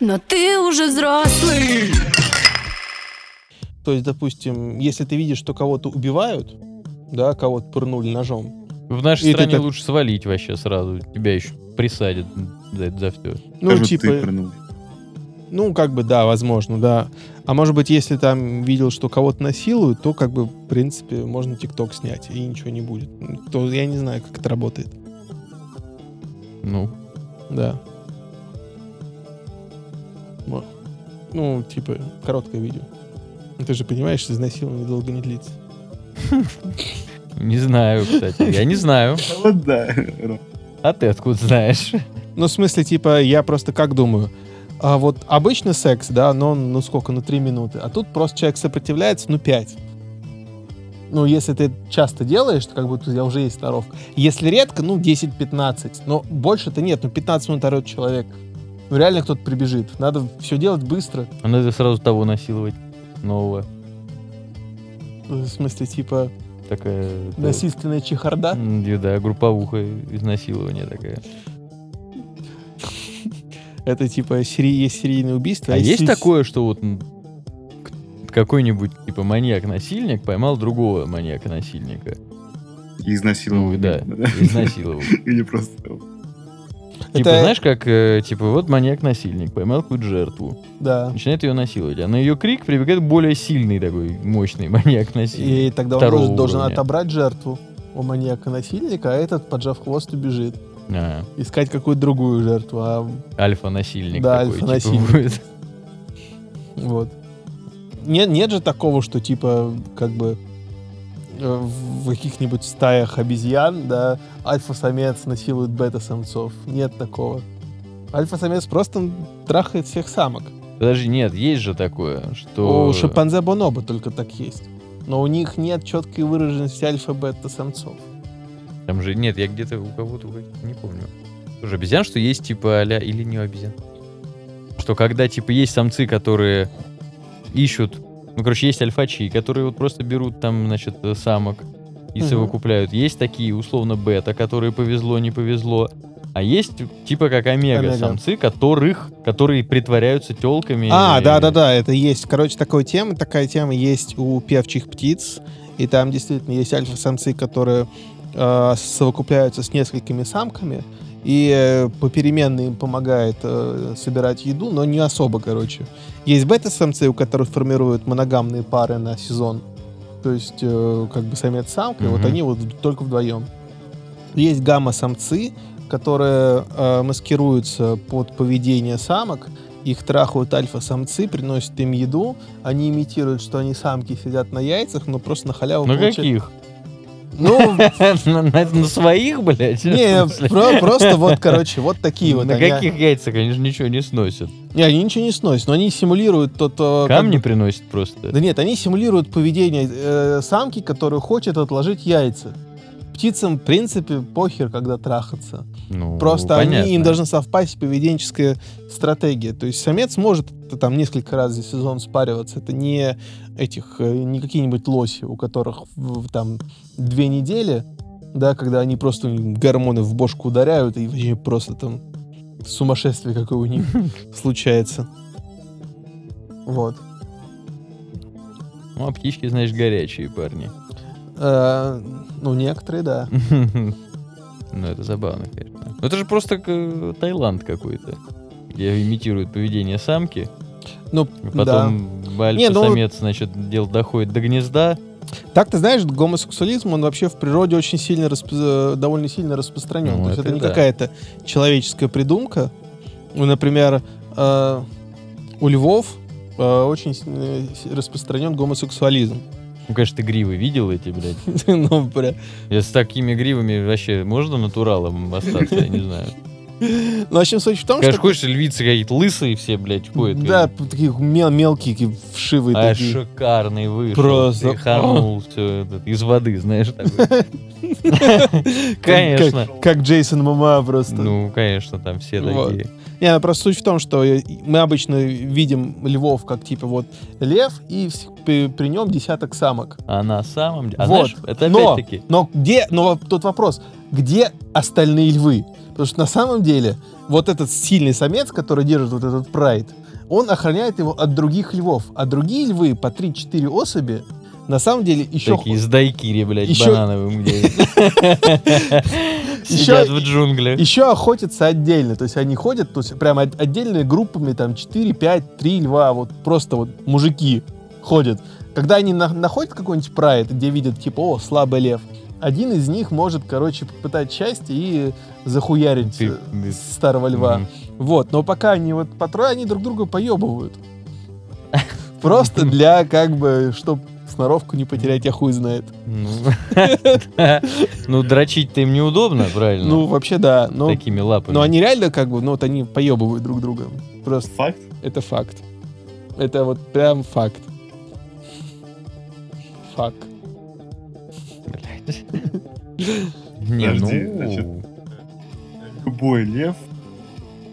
Но ты уже взрослый. То есть, допустим, если ты видишь, что кого-то убивают, да, кого-то пырнули ножом, В нашей И стране так- лучше свалить вообще сразу. Тебя еще присадят за, за все. ну, Скажут, типа, ты пырнул. ну, как бы, да, возможно, да. А может быть, если там видел, что кого-то насилуют, то, как бы, в принципе, можно ТикТок снять, и ничего не будет. То я не знаю, как это работает. Ну, Да. Во. Ну, типа, короткое видео. Ну, Ты же понимаешь, что изнасилование долго не длится. не знаю, кстати. Я не знаю. Вот да. А ты откуда знаешь? Ну, в смысле, типа, я просто как думаю. А вот обычный секс, да, но он, ну сколько, ну три минуты. А тут просто человек сопротивляется, ну пять. Ну, если ты часто делаешь, то как бы у тебя уже есть сноровка. Если редко, ну 10-15. Но больше-то нет, ну 15 минут орет человек. Ну реально кто-то прибежит. Надо все делать быстро. А надо сразу того насиловать нового. В смысле, типа, Такая... насильственная чехарда. Да, групповуха изнасилование такая. Это типа сери- есть серийное убийство. А есть си- такое, что вот какой-нибудь типа маньяк-насильник поймал другого маньяка-насильника? И изнасиловал. Ну, да, изнасиловал. Или просто... Типа, Это- знаешь, как, э, типа, вот маньяк-насильник поймал какую-то жертву, Да. начинает ее насиловать, а на ее крик прибегает более сильный такой, мощный маньяк-насильник. И тогда он должен, должен отобрать жертву у маньяка-насильника, а этот, поджав хвост, убежит. А, Искать какую-то другую жертву. А, альфа-насильник Да, такой, типа, альфа-насильник. будет. вот. Нет, нет же такого, что типа, как бы в каких-нибудь стаях обезьян, да, альфа-самец насилует бета-самцов. Нет такого. Альфа-самец просто трахает всех самок. Подожди, нет, есть же такое, что... У шимпанзе бонобо только так есть. Но у них нет четкой выраженности альфа-бета-самцов. Там же нет, я где-то у кого-то, не помню. Тоже обезьян, что есть типа а или не обезьян. Что когда типа есть самцы, которые ищут, ну короче, есть альфачи, которые вот просто берут там, значит, э, самок и Мгм. совокупляют. Есть такие условно бета, которые повезло, не повезло. А есть типа как омега-самцы, которых, которые притворяются телками. А, да-да-да, это есть. Короче, такая тема, такая тема есть у певчих птиц. И там действительно есть альфа-самцы, которые э, совокупляются с несколькими самками. И э, попеременно им помогает э, собирать еду, но не особо, короче. Есть бета-самцы, у которых формируют моногамные пары на сезон. То есть, э, как бы самец-самка, и вот они вот только вдвоем. Есть гамма-самцы, которые э, маскируются под поведение самок, их трахают альфа-самцы, приносят им еду, они имитируют, что они самки сидят на яйцах, но просто на халяву На получают- каких? Ну, На своих, блядь? не, просто вот, короче, вот такие вот. На каких яйцах, они же ничего не сносят. Не, они ничего не сносят, но они симулируют тот... э, Камни приносят просто. Да нет, они симулируют поведение э, самки, которая хочет отложить яйца. Птицам, в принципе, похер, когда трахаться. Ну, Просто они, им должна совпасть поведенческая стратегия. То есть самец может там несколько раз за сезон спариваться. Это не этих, э, не какие-нибудь лоси, у которых там две недели, да, когда они просто гормоны в бошку ударяют, и вообще просто там сумасшествие какое у них случается. Вот. Ну, а птички, знаешь, горячие парни. Э, Ну, некоторые, да. Ну, это забавно, конечно. Ну, Это же просто Таиланд какой-то. Где имитируют поведение самки. Ну, и да. Потом Не, ну- альфа-самец, значит, дело доходит до гнезда. Так, ты знаешь, гомосексуализм, он вообще в природе очень сильно, расп- довольно сильно распространен. Ну, То есть это это не да. какая-то человеческая придумка. Ну, например, э, у львов э, очень э, распространен гомосексуализм. Ну, конечно, ты гривы видел эти, блядь? Ну, бля. Я с такими гривами вообще можно натуралом остаться, я не знаю. Ну, в общем, суть в том, Конечно, что... ходишь, львицы какие-то лысые все, блядь, ходят. Да, такие мел- мелкие, вшивые А такие. шикарный вышел. Просто. Харнул все из воды, знаешь, Конечно. Как, Джейсон Мама просто. Ну, конечно, там все такие. Не, ну, просто суть в том, что мы обычно видим львов как типа вот лев и при, при нем десяток самок. А на самом деле... А Вот. знаешь, это Но, опять-таки... но где, но тут вопрос, где остальные львы? Потому что на самом деле вот этот сильный самец, который держит вот этот прайд, он охраняет его от других львов. А другие львы по 3-4 особи на самом деле еще... Такие с дайкири, блядь, Еще- банановым Еще- Сидят в джунглях. Еще охотятся отдельно, то есть они ходят, то есть прямо от- отдельными группами, там 4, 5, 3 льва, вот просто вот мужики ходят. Когда они на- находят какой-нибудь прайд, где видят, типа, о, слабый лев, один из них может, короче, попытать счастье и захуярить Ты- э, старого льва. Мгм. Вот, но пока они вот по трое, они друг друга поебывают. Просто для, как бы, чтоб сноровку не потерять, я хуй знает. Ну. Ну, дрочить-то им неудобно, правильно? Ну, вообще, да. Но, Такими лапами. но они реально, как бы, ну, вот они поебывают друг друга. Просто Факт? это факт. Это вот прям факт. Факт. Блядь. Не, ну... значит, Любой лев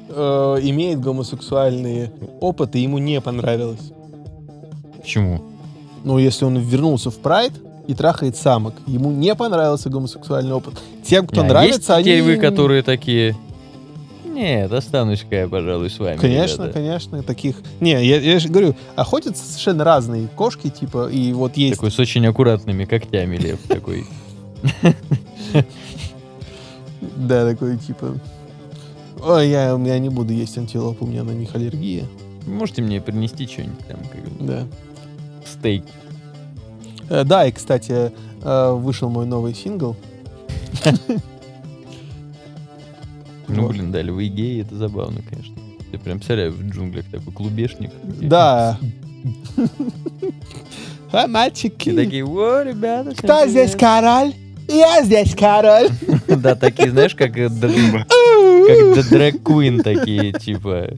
Э, имеет гомосексуальный опыт, и ему не понравилось. Почему? Ну, если он вернулся в прайд и трахает самок, ему не понравился гомосексуальный опыт. Тем, кто А нравится, есть они... вы, которые такие... Нет, останусь-ка я, пожалуй, с вами. Конечно, ребята». конечно, таких... Не, я, я же говорю, охотятся совершенно разные кошки, типа, и вот есть... Такой с очень аккуратными когтями лев такой. Да, такой, типа... Ой, я, я не буду есть антилоп, у меня на них аллергия. Можете мне принести что-нибудь там, как Да. стейк? Э, да, и, кстати, э, вышел мой новый сингл. Ну, Вот. блин, да, львы геи, это забавно, конечно. Я прям представляю, в джунглях такой клубешник. Да. А, И мальчики, такие, о, ребята. кто здесь привет». король? Я здесь король. Да, такие, знаешь, как как дрэк-квин такие, типа...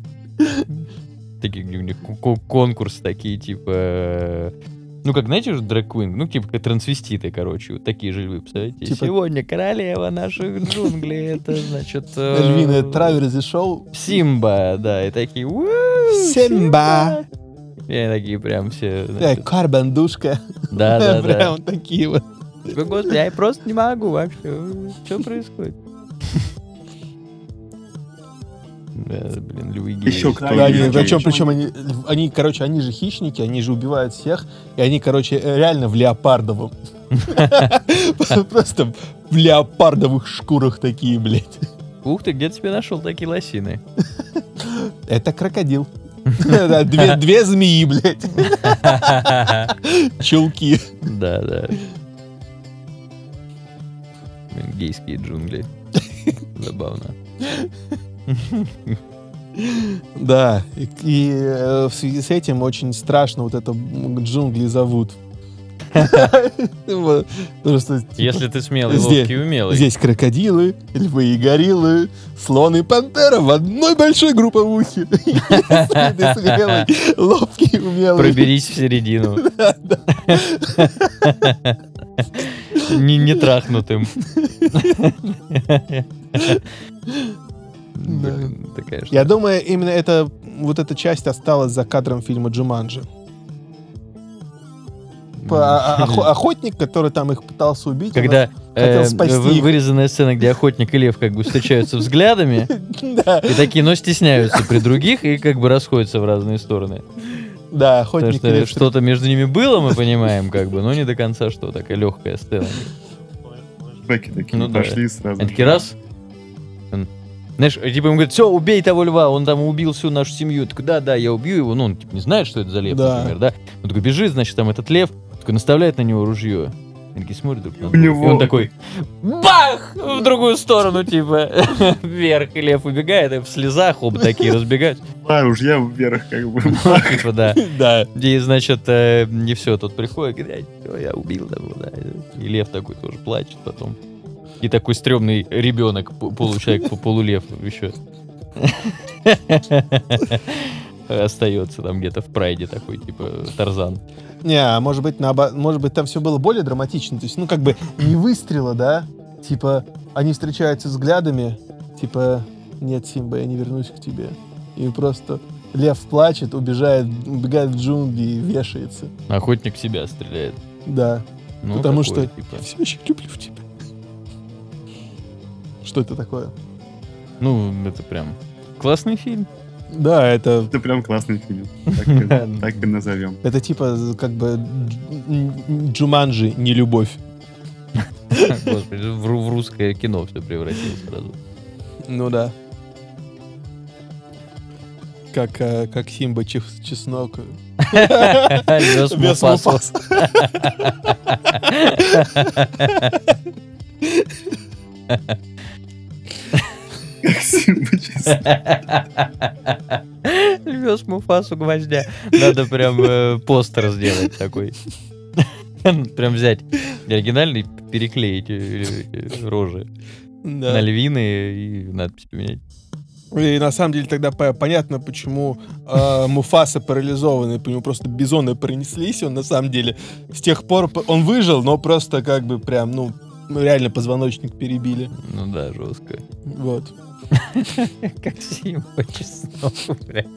Такие, у них ку- ку- конкурс такие, типа... Ну, как, знаете же, дрэк-квин? Ну, типа, как трансвеститы, короче. Вот такие же львы, представляете? Типа- Сегодня королева наших джунглей, это, значит... э, Львиное траверзи шоу. Симба, да, и такие... «Уу, Симба. И они такие прям все... Значит, Карбандушка. Да, да, да. Прям такие вот. Типа, Господи, я просто не могу вообще. Что происходит? Блин, львы геи. Еще кто? Да, они, причем, причем они, они, короче, они же хищники, они же убивают всех, и они, короче, э, реально в леопардовом. Просто в леопардовых шкурах такие, блядь. Ух ты, где ты себе нашел такие лосины? Это крокодил. Две, две змеи, блядь. Чулки. Да, да. Гейские джунгли. Забавно. Да, и, э, в связи с этим очень страшно вот это джунгли зовут. Типа, Если ты смелый, ловкий и умелый. здесь крокодилы, львы и гориллы, слон и пантера в одной большой групповухе. Если ты смелый, ловкий и умелый. Проберись в середину. Не, не трахнутым. Блин, такая штука. Я думаю, именно это, вот эта часть осталась за кадром фильма «Джуманджи». По- а- а- охо- Охотник, который там их пытался убить. Когда хотел э, спасти вы- вырезанная сцена, где охотник и лев как бы встречаются взглядами, Да, и такие, но стесняются при других и как бы расходятся в разные стороны. да, Потому охотник. что что-то между ними было, мы понимаем, как бы, но не до конца что, такая легкая сцена. Бэки такие Ну да. пошли сразу. Они такие раз, знаешь, типа ему говорят, все, убей того льва, он там убил всю нашу семью. Я такой, да, да, я убью его. Ну, он типа не знает, что это за лев, Да. например, да. Он такой бежит, значит, там этот лев, такой наставляет на него ружье. Они такие смотрят друг на друга. него- И он такой, бах! В другую сторону, типа, вверх. И лев убегает, и в слезах оба такие разбегаются. Два ружья вверх, как бы. Типа, да. Да. И, значит, э, не все, тут приходит, говорит, «Ай, всё, я убил того, да. И лев такой тоже плачет потом. И такой стрёмный ребенок, п- получчеловек, по- полулев еще. Остается там где-то в прайде такой, типа, Тарзан. Не, а может быть, наобо- может быть, там все было более драматично. То есть, ну, как бы не выстрела, да? Типа, они встречаются взглядами, типа, нет, Симба, я не вернусь к тебе. И просто лев плачет, убежает, убегает в джунгли и вешается. Охотник себя стреляет. Да. Ну, Потому такое, что типа. я все еще люблю тебя. Что это такое? Ну, это прям Классный фильм. Да, это, Это прям классный фильм. Так и- Так и назовем. это типа как бы Джуманджи, не любовь. Господи, в, ру- в русское кино все превратилось сразу. Ну да. Как, э, как Симба Чес- Чеснок. Вез Вез Муфасу. Муфасу. Как Вез Муфасу гвоздя. Надо прям э, постер сделать такой. Прям взять оригинальный, переклеить э, э, рожи на львины и надпись поменять. И на самом деле тогда по- понятно, почему э, Муфаса парализованный, по нему просто бизоны пронеслись, он на самом деле с тех пор он выжил, но просто как бы прям, ну, реально позвоночник перебили. Ну да, жестко. Вот. Как Симба чеснок, блядь.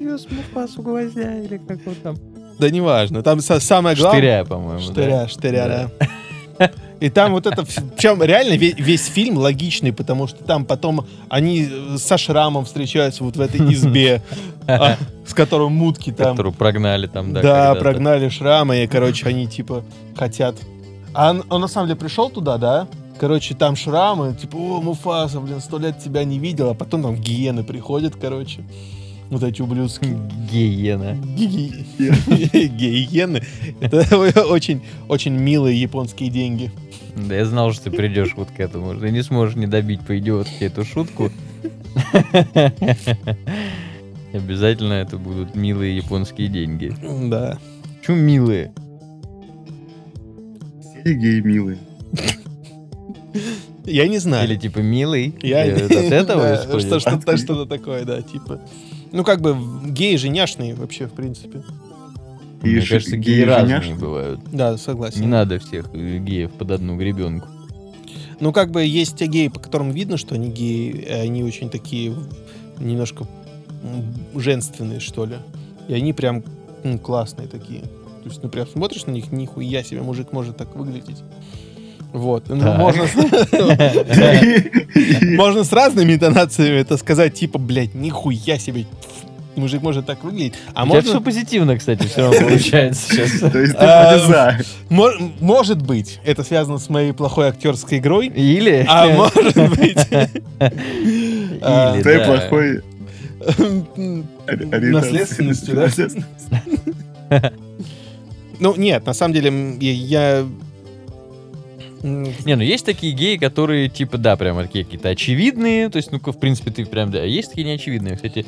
Вез Муфасу гвоздя или как он там? Да неважно, там са- самое главное... Штыря, по-моему. Штыря, штыря, да. И там вот это... Причем реально ве- весь фильм логичный, потому что там потом они э, со шрамом встречаются вот в этой избе, а, с которым мутки там. Которую прогнали там, да. Да, прогнали шрама, и, короче, они, типа, хотят... А он, он, на самом деле пришел туда, да? Короче, там шрамы, типа, о, Муфаса, блин, сто лет тебя не видел, а потом там гиены приходят, короче. Вот эти ублюдские. Гиена. Ги- Гиены. Это очень, очень милые японские деньги. Да я знал, что ты придешь вот к этому. Ты не сможешь не добить по-идиотски эту шутку. Обязательно это будут милые японские деньги. Да. Почему милые? Все геи милые. Я не знаю. Или типа милый? Я Э, От этого Да, что- Что-то такое, да, типа. Ну, как бы, геи же няшные вообще, в принципе. Мне кажется, геи геи разные женяшные. бывают. Да, согласен. Не надо всех геев под одну гребенку. Ну, как бы есть те геи, по которым видно, что они геи, они очень такие немножко женственные, что ли. И они прям м, классные такие. То есть, ну, прям смотришь на них, нихуя себе, мужик может так выглядеть. Вот. Ну, можно, с- можно с разными интонациями это сказать, типа, блядь, нихуя себе, мужик может так выглядеть. А можно... все позитивно, кстати, все равно получается сейчас. То есть ты А. Мо- Может быть, это связано с моей плохой актерской игрой, Или... а может быть... А, Или, Ты да. плохой. Наследственностью, да? Ну, нет, на самом деле, я... Не, ну есть такие геи, которые, типа, да, прямо такие какие-то очевидные. То есть, ну, в принципе, ты прям, да, есть такие неочевидные. Кстати,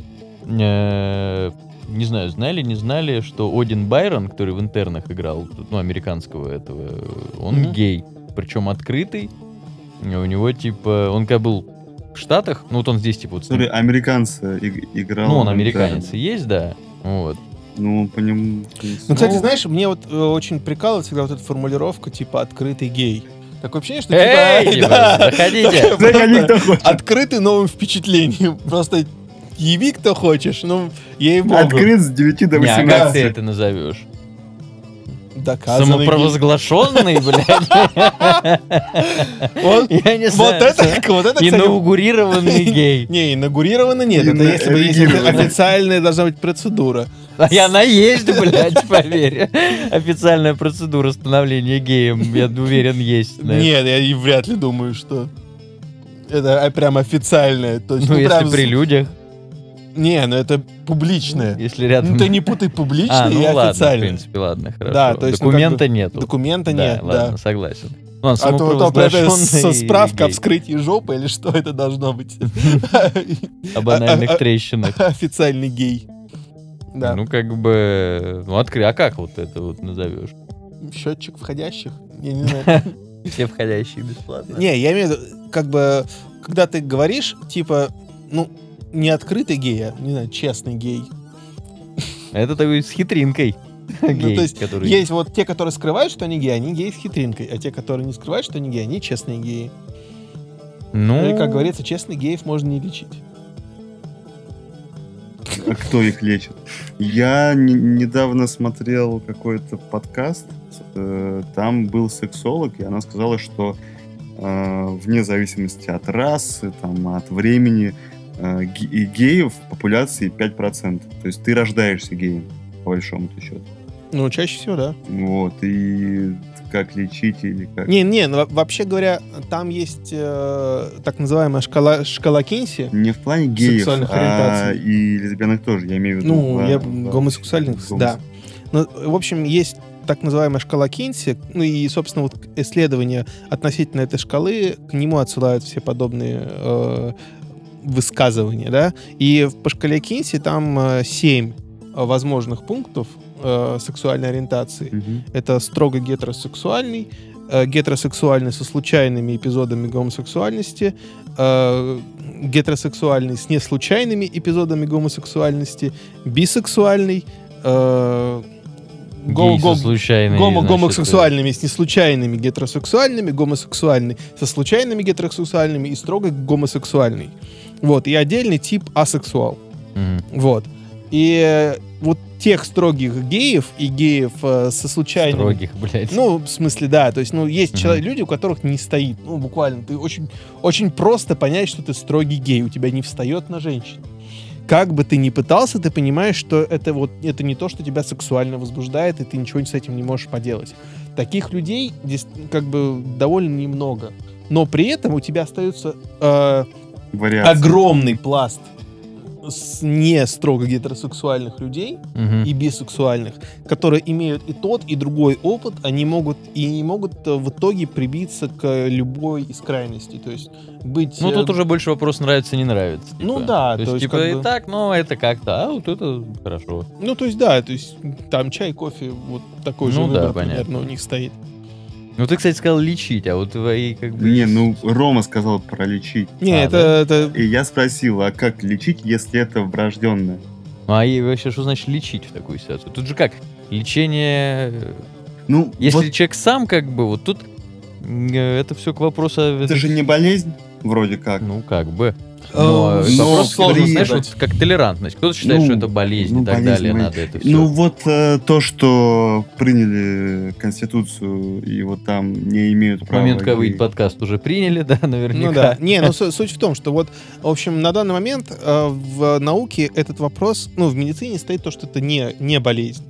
э, не знаю, знали, не знали, что Один Байрон, который в интернах играл, ну, американского этого, он Мгм. гей. Причем открытый. У него, типа, он когда был в Штатах, ну, вот он здесь, типа, вот Смотри, американца иг- играл. ну, он американец и есть, да. Вот. Ну, по нему... Ну, кстати, Ну. знаешь, мне вот э, очень прикалывает всегда вот эта формулировка, типа, открытый гей. Такое ощущение, что Эй, типа... заходите. Заходи, кто хочет. Открытый новым впечатлением. Просто яви, кто хочешь. Ну, ей-богу. Открыт с 9 до Не, а как 18. ты это назовешь? Доказанный. Самопровозглашенный, блядь? Он- Я не Вот знаю. это, вот это, Инаугурированный гей. Не, инаугурировано нет. Это если бы есть официальная должна быть процедура. А и она есть, блядь, поверь. Официальная процедура становления геем, я уверен, есть. Нет, я и вряд ли думаю, что это а, прям официальное. То есть, Ну, если прям при людях, Не, ну это публичное. если рядом... Ну ты не путай публичное А, ну и ладно, в официальное. принципе, ладно, хорошо. Да, то есть, ну, Документа нету. Документа Да, нет, ладно, да. согласен. Ну, А то, то это со справка о вскрытии жопы или что это должно быть? О банальных а- а- трещинах. Официальный гей. Да. Ну, как бы... Ну, откры... А как вот это вот назовешь? Счетчик входящих? Я не знаю. Все входящие бесплатно. Не, я имею в виду, как бы, когда ты говоришь, типа, ну, не открытый гей, а, не знаю, честный гей. Это такой с хитринкой. Гей, Ну, то есть который... Есть вот те, которые скрывают, что они геи, они геи с хитринкой, а те, которые не скрывают, что они геи, они честные геи. Ну, Или, как говорится, честных геев можно не лечить. Кто их лечит? Я не- недавно смотрел какой-то подкаст, э, там был сексолог, и она сказала, что э, вне зависимости от расы, там, от времени, э, и геев в популяции 5%. То есть ты рождаешься геем, по большому счету. Ну, чаще всего, да. Вот, и как лечить или как... Не, не, ну, во- вообще говоря, там есть э, так называемая шкала, шкала Кинси. Не в плане геев, Сексуальных а ориентаций. и лесбиянок тоже, я имею в виду. Ну, во- я во- гомосексуальных, гомос- да. Ну, в общем, есть так называемая шкала Кинси, ну и, собственно, вот исследования относительно этой шкалы, к нему отсылают все подобные э, высказывания, да. И по шкале Кинси там э, семь э, возможных пунктов э, сексуальной ориентации. Мгм. Это строго гетеросексуальный, э, гетеросексуальный со случайными эпизодами гомосексуальности, э, гетеросексуальный с неслучайными эпизодами гомосексуальности, бисексуальный, э, го- го- случайной, гомо- значит, гомосексуальными с неслучайными гетеросексуальными, гомосексуальный со случайными гетеросексуальными и строго гомосексуальный. Вот, и отдельный тип асексуал. мгм. Вот. И э, вот тех строгих геев и геев э, со случайными... Строгих, блядь. Ну, в смысле, да. То есть, ну, есть Мгм. человек, люди, у которых не стоит. Ну, буквально. Ты очень, очень просто понять, что ты строгий гей. У тебя не встает на женщин. Как бы ты ни пытался, ты понимаешь, что это вот это не то, что тебя сексуально возбуждает, и ты ничего с этим не можешь поделать. Таких людей здесь как бы довольно немного. Но при этом у тебя остается э, Вариации. огромный пласт с не строго гетеросексуальных людей, Мгм. и бисексуальных, которые имеют и тот, и другой опыт, они могут и не могут э, в итоге прибиться к любой из крайностей. То есть быть... Ну, э, тут уже больше вопрос нравится, не нравится. Ну типа. да, то есть, то есть типа, как и бы- так, но это как-то, а вот это хорошо. Ну, то есть, да, то есть там чай, кофе, вот такой же Ну да, выбор понятно. примерно у них стоит. Ну, ты, кстати, сказал лечить, а вот твои как бы... Не, ну, Рома сказал про лечить. Не, А, это, это... И я спросил, а как лечить, если это врожденное? А и вообще, что значит лечить в такую ситуацию? Тут же как? Лечение... э, Ну, Если вот человек сам как бы, вот тут э, это все к вопросу... это же не болезнь, вроде как. Ну, как бы. Э, Но вопрос сложно, при- знаешь, вот как толерантность. Кто-то считает, Ну, что это болезнь ну, и так болезнь, далее, болезнь. надо это все. Ну вот э, то, что приняли Конституцию и вот там не имеют В права... момент, когда выйдет подкаст, уже приняли, да, наверняка. Ну да. Не, ну су- суть в том, что вот, в общем, на данный момент э, в науке этот вопрос, ну, в медицине стоит то, что это не, не болезнь.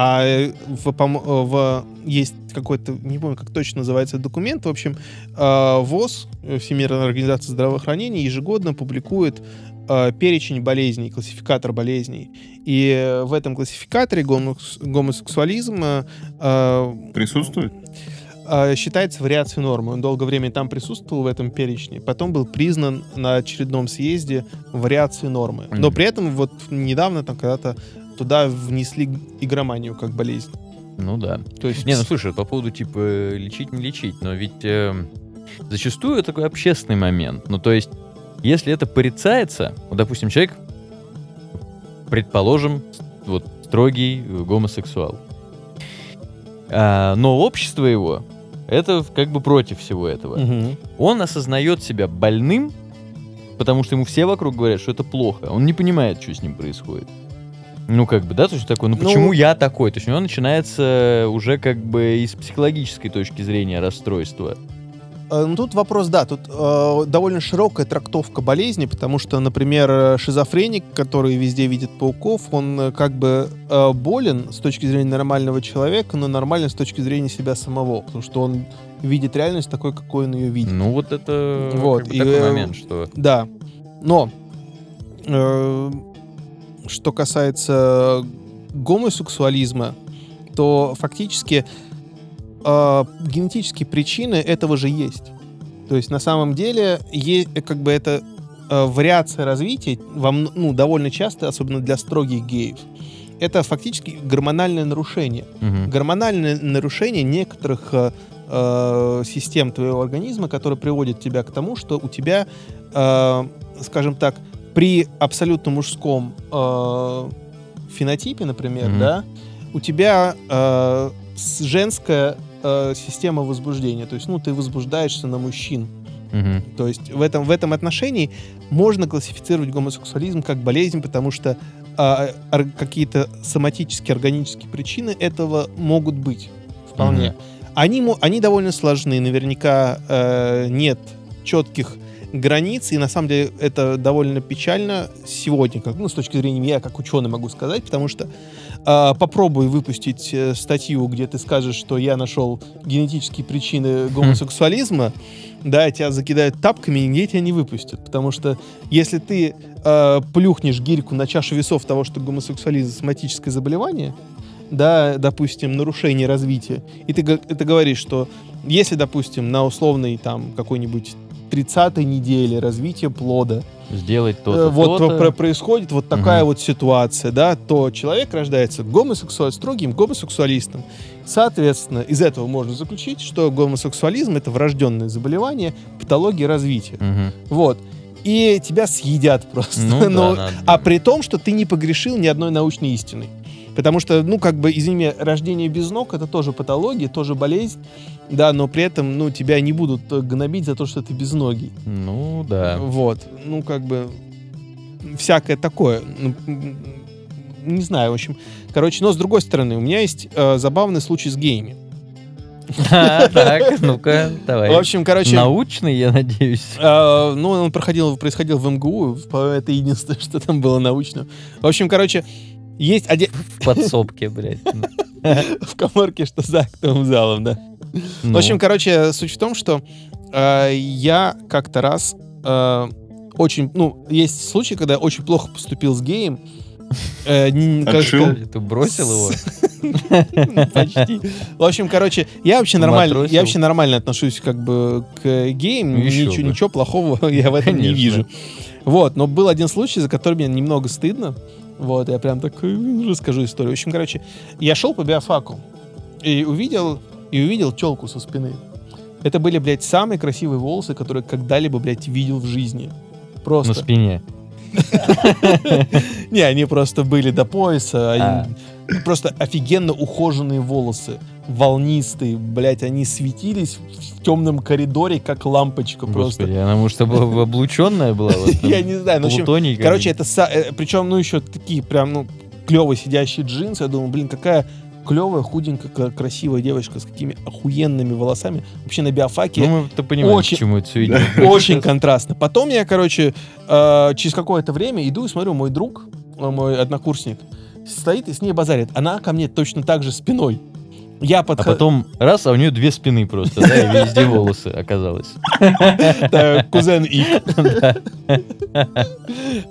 А э, в, э, в- есть какой-то, не помню, как точно называется документ, в общем, э, ВОЗ, Всемирная организация здравоохранения, ежегодно публикует перечень болезней, классификатор болезней. И в этом классификаторе гомос- гомосексуализм Присутствует? считается вариацией нормы. Он долгое время там присутствовал в этом перечне, потом был признан на очередном съезде вариацией нормы. Но при этом вот недавно там когда-то туда внесли игроманию как болезнь. Ну да. То есть Не, ну слушай, по поводу типа э, лечить, не лечить, но ведь эм, зачастую такой общественный момент. Ну то есть, если это порицается, вот, допустим, человек, предположим, вот строгий э, гомосексуал, А, но общество его это как бы против всего этого. Мгм. Он осознает себя больным, потому что ему все вокруг говорят, что это плохо. Он не понимает, что с ним происходит. Ну, как бы, да, то есть такой, ну Ну- почему я такой? То есть у него начинается уже как бы из психологической точки зрения расстройство. Э, Ну, тут вопрос, да, тут э, довольно широкая трактовка болезни, потому что, например, э, шизофреник, который везде видит пауков, он э, как бы э, болен с точки зрения нормального человека, но нормален с точки зрения себя самого, потому что он видит реальность такой, какой он ее видит. Ну, вот это Вот, как бы и, такой момент, что... Да. Но э, что касается гомосексуализма, то фактически э, генетические причины этого же есть. То есть на самом деле есть как бы это э, вариация развития во мн- ну, довольно часто, особенно для строгих геев. Это фактически гормональное нарушение Мгм. гормональное нарушение некоторых э, систем твоего организма, которые приводят тебя к тому, что у тебя, э, скажем так, при абсолютно мужском э, фенотипе, например, Мгм. да, у тебя э, женская э, система возбуждения, то есть, ну, ты возбуждаешься на мужчин. Мгм. То есть в этом, в этом отношении можно классифицировать гомосексуализм как болезнь, потому что ор- какие-то соматические, органические причины этого могут быть вполне. Мгм. Они, они довольно сложны, наверняка э, нет четких границ, и на самом деле это довольно печально сегодня, как, ну, с точки зрения меня, как ученый могу сказать, потому что э, попробуй выпустить э, статью, где ты скажешь, что я нашел генетические причины гомосексуализма, да, тебя закидают тапками, и нигде тебя не выпустят, потому что если ты э, плюхнешь гирьку на чашу весов того, что гомосексуализм соматическое заболевание, да, допустим, нарушение развития, и ты, ты говоришь, что если, допустим, на условной там какой-нибудь 30-й неделе развития плода Сделать э, то-то, вот то-то. про- происходит вот такая Мгм. вот ситуация, да, то человек рождается гомосексуал, строгим гомосексуалистом. Соответственно, из этого можно заключить, что гомосексуализм это врожденное заболевание, патология развития. Мгм. Вот. И тебя съедят просто. Ну да, Но- надо. а при том, что ты не погрешил ни одной научной истины. Потому что, ну, как бы, извини меня, рождение без ног это тоже патология, тоже болезнь, да, но при этом, ну, тебя не будут гнобить за то, что ты без ноги. Ну да. Вот. Ну, как бы, всякое такое. Ну, не знаю, в общем. Короче, но с другой стороны, у меня есть э, забавный случай с геями. А, Так, ну-ка, давай. В общем, короче, Научный, я надеюсь. э, ну, он проходил, происходил в МГУ, это единственное, что там было научно. В общем, короче, есть один В подсобке, блядь. в коморке, что за актовым залом, да. Ну, В общем, короче, суть в том, что э, я как-то раз э, очень, ну, есть случаи, когда я очень плохо поступил с геем. Э, как Отшил? ты бросил его? Почти. В общем, короче, я вообще нормально, я вообще нормально отношусь как бы к геям, Ну, ничего, ничего плохого я в этом не вижу. Вот, но был один случай, за который мне немного стыдно. Вот, я прям такой «М, расскажу историю. В общем, короче, я шел по биофаку и увидел, и увидел телку со спины. Это были, блядь, самые красивые волосы, которые когда-либо, блядь, видел в жизни. На Просто. спине. Не, они просто были до пояса. А. Просто офигенно ухоженные волосы. Волнистые, блядь, они светились в темном коридоре, как лампочка просто. Господи, она, может, об- облученная была? Я не знаю, ну, короче, это... причем, ну, еще такие прям, ну, клево сидящие джинсы. Я думаю, блин, какая клевая, худенькая, кра- красивая девочка с какими охуенными волосами. Вообще на биофаке Ну, мы-то понимаем, очень- к чему это все идет. очень контрастно. Потом я, короче, э, через какое-то время иду и смотрю, мой друг, э, мой однокурсник, стоит и с ней базарит. Она ко мне точно так же спиной. Я А подхожу... потом раз, а у нее две спины просто, да, и везде волосы оказалось. кузен И.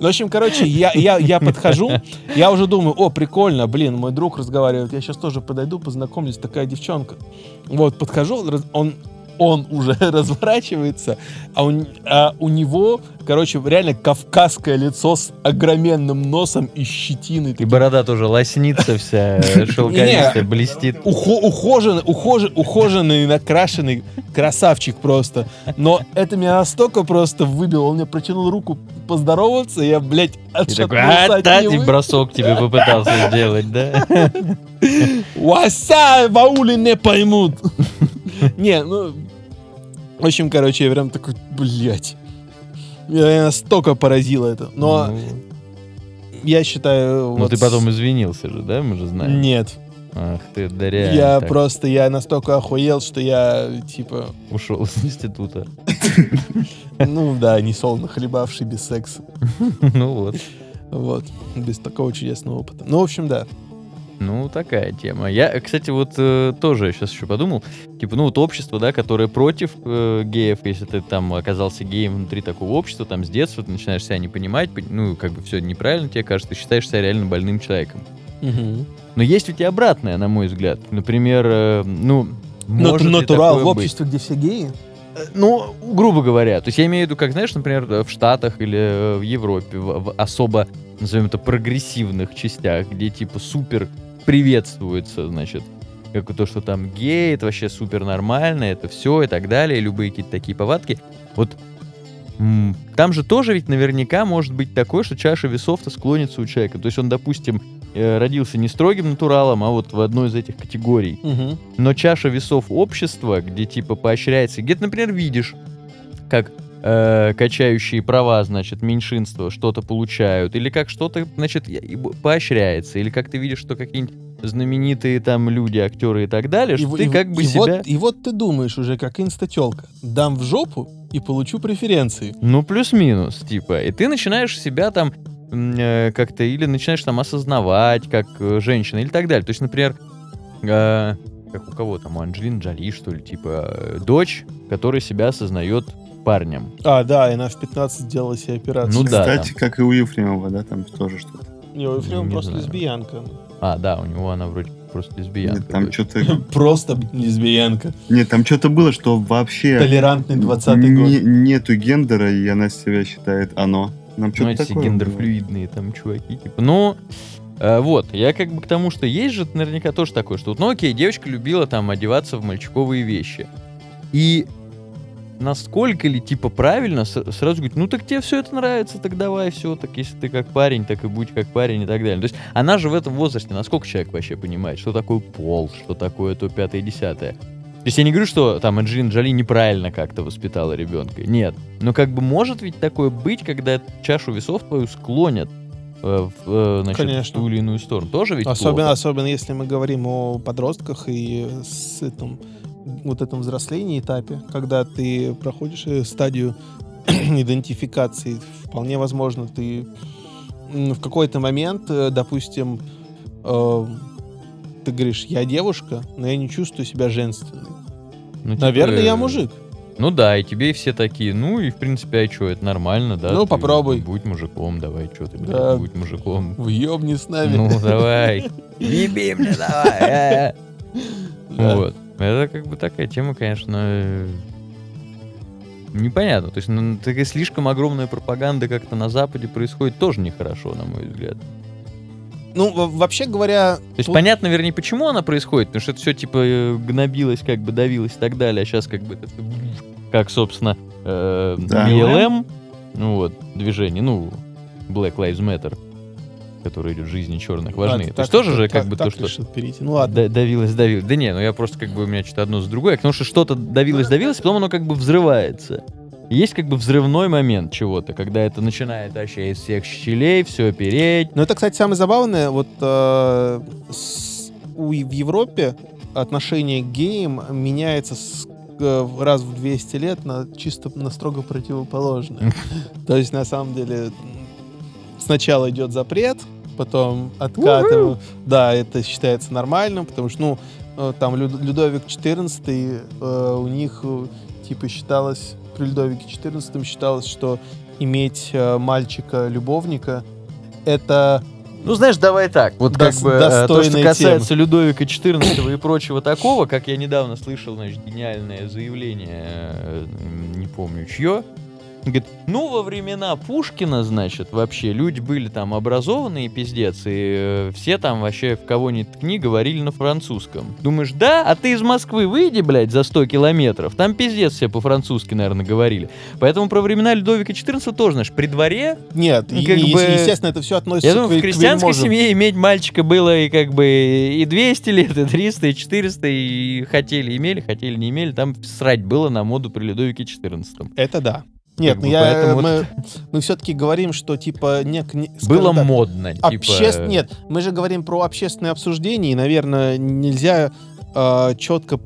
Ну, в общем, короче, я, подхожу, я уже думаю, о, прикольно, блин, мой друг разговаривает, я сейчас тоже подойду, познакомлюсь, такая девчонка. Вот, подхожу, он, он уже разворачивается, а у, а у него, короче, реально кавказское лицо с огроменным носом и щетиной. И борода тоже лоснится вся, шелковистая, блестит. Ухо- ухоженный, ухожен- ухоженный, накрашенный красавчик просто. Но это меня настолько просто выбило. Он мне протянул руку поздороваться, я, блядь, отшатнулся а, от та, и него. бросок тебе попытался сделать, да? Вася, ваули не поймут. Не, ну... В общем, короче, я прям такой, блядь. Меня настолько поразило это. Но Ну, я считаю... Ну, вот ты потом извинился же, да, мы же знаем? Нет. Ах ты, да реально. Я так просто, я настолько охуел, что я, типа, Ушел из института. ну да, не солоно хлебавший без секса. Ну вот. Вот. Без такого чудесного опыта. Ну, в общем, да. Ну, такая тема. Я, кстати, вот э, тоже сейчас еще подумал, типа, ну, вот общество, да, которое против э, геев, если ты там оказался геем внутри такого общества, там с детства ты начинаешь себя не понимать, пон- ну, как бы все неправильно тебе кажется, ты считаешь себя реально больным человеком. Но есть ведь и обратное, на мой взгляд. Например, э, ну, Но может ли натурал в быть? обществе, где все геи. Э, Ну, грубо говоря. То есть я имею в виду, как, знаешь, например, э, в Штатах или э, в Европе, в, в особо, назовем это, прогрессивных частях, где типа супер приветствуется, значит, как то, что там гей, это вообще супер нормально, это все и так далее, любые какие-то такие повадки. Вот там же тоже ведь наверняка может быть такое, что чаша весов-то склонится у человека. То есть он, допустим, э, родился не строгим натуралом, а вот в одной из этих категорий. Но чаша весов общества, где типа поощряется, где ты, например, видишь, как э, качающие права, значит, меньшинства что-то получают, или как что-то, значит, и- и поощряется, или как ты видишь, что какие-нибудь знаменитые там люди, актеры и так далее, что в- ты как бы и себя... вот, и вот ты думаешь уже, как инстателка. Дам в жопу и получу преференции. Ну, плюс-минус, типа. И ты начинаешь себя там э, как-то или начинаешь там осознавать, как э, женщина, или так далее. То есть, например, э, как у кого там, у Анджелины Джоли, что ли, типа, э, дочь, которая себя осознает парнем. А, да, и она в 15 сделала себе операцию. Ну да, Кстати, как и у Ефремова, да, там тоже что-то. Не, у Ефремова Не просто знаю. лесбиянка. А, да, у него она вроде просто лесбиянка. Нет, там что-то... Просто лесбиянка. Нет, там что-то было, что вообще... Толерантный 20 не- год. Нету гендера, и она себя считает оно. Нам Ну, что-то эти такое было. гендерфлюидные там чуваки, типа. Ну, э, вот, я как бы к тому, что есть же наверняка тоже такое, что, вот, ну окей, девочка любила там одеваться в мальчиковые вещи. И насколько ли, типа, правильно сразу говорить, ну так тебе все это нравится, так давай все, так если ты как парень, так и будь как парень и так далее. То есть она же в этом возрасте, насколько человек вообще понимает, что такое пол, что такое то пятое, десятое. То есть я не говорю, что там Анджелина Джоли неправильно как-то воспитала ребенка. Нет. Но как бы может ведь такое быть, когда чашу весов твою склонят э, в, э, значит, в Конечно. ту или иную сторону. Тоже ведь Особенно, плохо. особенно если мы говорим о подростках и с этим, вот этом взрослении этапе, когда ты проходишь э, стадию идентификации, вполне возможно, ты в какой-то момент, э, допустим, э, ты говоришь, я девушка, но я не чувствую себя женственной. Ну, типа, Наверное, э, я мужик. Ну да, и тебе все такие, ну и в принципе, а что, это нормально, да? Ну, Ты попробуй. Будь мужиком, давай, что ты, блядь, Да. будь мужиком. Въебни с нами. Ну, давай. Еби мне, давай. э. Да. Вот. Это как бы такая тема, конечно, э, непонятно. То есть, ну, такая слишком огромная пропаганда как-то на Западе происходит тоже нехорошо, на мой взгляд. Ну, во- вообще говоря, То есть тут- понятно, вернее, почему она происходит, потому что это все типа э, гнобилось, как бы давилось и так далее, а сейчас как бы как, собственно, э, Да. BLM, ну вот, движение, ну, Black Lives Matter, которое идет в жизни черных А, важнее. ты То есть так- тоже же так- как бы так то, что перейти. Ну ладно. да- давилось, давилось. Да не, ну я просто как бы у меня что-то одно с другое, потому что что-то давилось, давилось, потом оно как бы взрывается. Есть как бы взрывной момент чего-то, когда это начинает вообще из всех щелей все переть. Ну, это, кстати, самое забавное. Вот э, с- у, в Европе отношение к геям меняется с, э, раз в 200 лет на чисто на строго противоположное. То есть, на самом деле, сначала идет запрет, потом откатывают. Да, это считается нормальным, потому что, ну, э, там Лю- Людовик XIV, э, у них, э, типа, считалось, при Людовике XIV считалось, что иметь э, мальчика-любовника это Ну, знаешь, давай так. Вот как бы э, то, что касается Людовика XIV и прочего такого, как я недавно слышал, значит, гениальное заявление, не помню чье, Говорит, ну, во времена Пушкина, значит, вообще люди были там образованные, пиздец, и э, все там вообще в кого ни ткни говорили на французском. Думаешь, да? А ты из Москвы выйди, блядь, за 100 километров. Там пиздец все по-французски, наверное, говорили. Поэтому про времена Людовика XIV тоже, знаешь, при дворе нет, Ну, как и- бы- естественно, это все относится я думаю, к, в к крестьянской семье иметь мальчика было и как бы и 200 лет, и 300, и 400, и хотели имели, хотели не имели. Там срать было на моду при Людовике 14. Это да. Нет, Как ну бы я, мы, мы все-таки говорим, что типа нек, не- Было так, модно, типа... обществ- Нет, мы же говорим про общественное обсуждение, и, наверное, нельзя четко...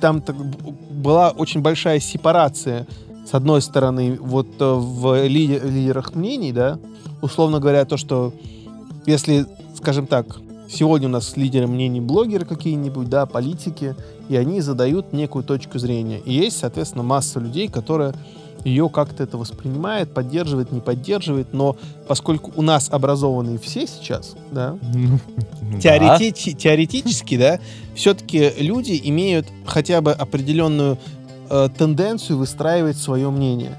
Там так была очень большая сепарация, с одной стороны, вот э, в ли- лидерах мнений, да, условно говоря, то, что если, скажем так, сегодня у нас лидеры мнений блогеры какие-нибудь, да, политики, и они задают некую точку зрения. И есть, соответственно, масса людей, которые ее как-то это воспринимает, поддерживает, не поддерживает, но поскольку у нас образованные все сейчас, да, Ну, ну теоретически, да, все-таки люди имеют хотя бы определенную э, тенденцию выстраивать свое мнение.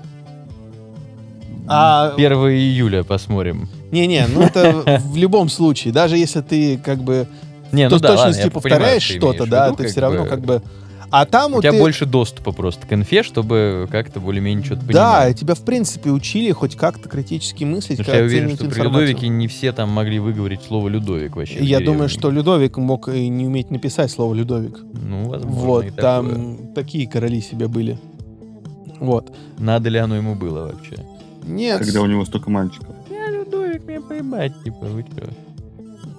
А 1 июля посмотрим. не-не, ну это в любом случае, даже если ты как бы Не, ну да, ладно, точности понимаю, повторяешь что-то, да, ты все равно как бы. А там У тебя ты- больше доступа просто к инфе, чтобы как-то более-менее что-то Да, понимать. и тебя в принципе учили хоть как-то критически мыслить, Потому я уверен, что при информацию. Людовике не все там могли выговорить слово Людовик вообще. Я думаю, что Людовик мог и не уметь написать слово Людовик. Ну, возможно, Вот, и там такое. такие короли себе были. Вот. Надо ли оно ему было вообще? Нет. Когда у него столько мальчиков. Я Людовик, мне поебать, типа, вы чё?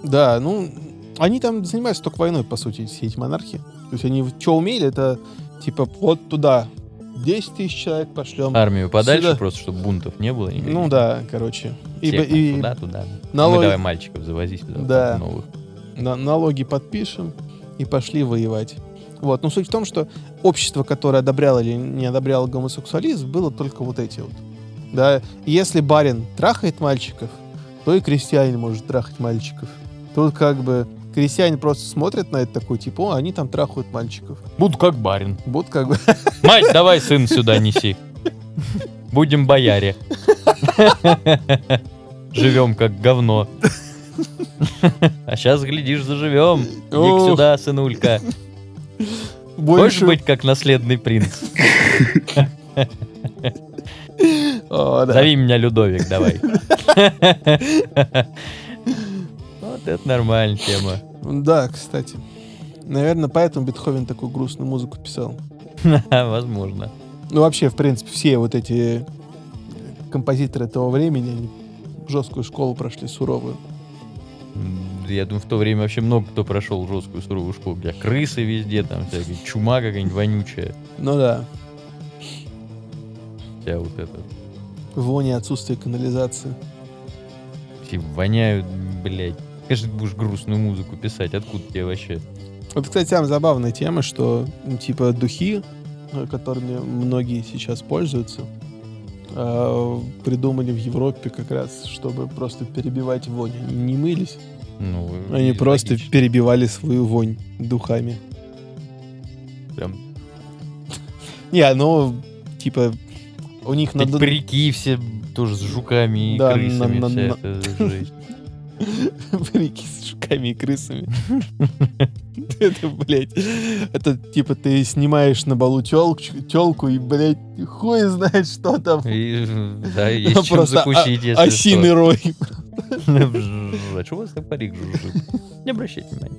Да, ну, они там занимаются только войной, по сути, все эти монархи. То есть они что умели, это типа вот туда 10 тысяч человек пошлем. Армию подальше Сюда. просто, чтобы бунтов не было. никаких. Ну да, короче. И, Всех и туда, туда. налоги- Мы давай мальчиков завози сюда. Да. Новых. на- налоги подпишем и пошли воевать. Вот. Но суть в том, что общество, которое одобряло или не одобряло гомосексуализм, было только вот эти вот. Да, если барин трахает мальчиков, то и крестьянин может трахать мальчиков. Тут как бы крестьянин просто смотрит на это такой, типа, о, они там трахают мальчиков. Буду как барин. Вот как бы Мать, давай сын сюда неси. Будем бояре. Живем как говно. А сейчас, глядишь, заживем. Иди сюда, сынулька. Хочешь больше... быть как наследный принц? Зови меня Людовик, давай. Вот это нормальная тема. Да, кстати. Наверное, поэтому Бетховен такую грустную музыку писал. Возможно. Ну, вообще, в принципе, все вот эти композиторы того времени, жесткую школу прошли, суровую. Я думаю, в то время вообще много кто прошел жесткую суровую школу, где крысы везде, там всякие, чума какая-нибудь вонючая. Ну да, Вся вот это. вони, отсутствие канализации. Все воняют, блядь. Конечно, будешь грустную музыку писать. Откуда тебе вообще? Вот, кстати, там забавная тема, что, ну, типа, духи, э, которыми многие сейчас пользуются, э, придумали в Европе как раз, чтобы просто перебивать вонь. Они не мылись, Ну, они просто логично. перебивали свою вонь духами. Прям Не, ну, типа, у них надо... парики все тоже с жуками и крысами. Парики с жуками и крысами. Это, блядь, это типа ты снимаешь на балу телку и, блядь, хуй знает, что там. И, Да, есть чем Просто закусить, если Осиный рой. А что у вас так парик жужжит? Не обращайте внимания.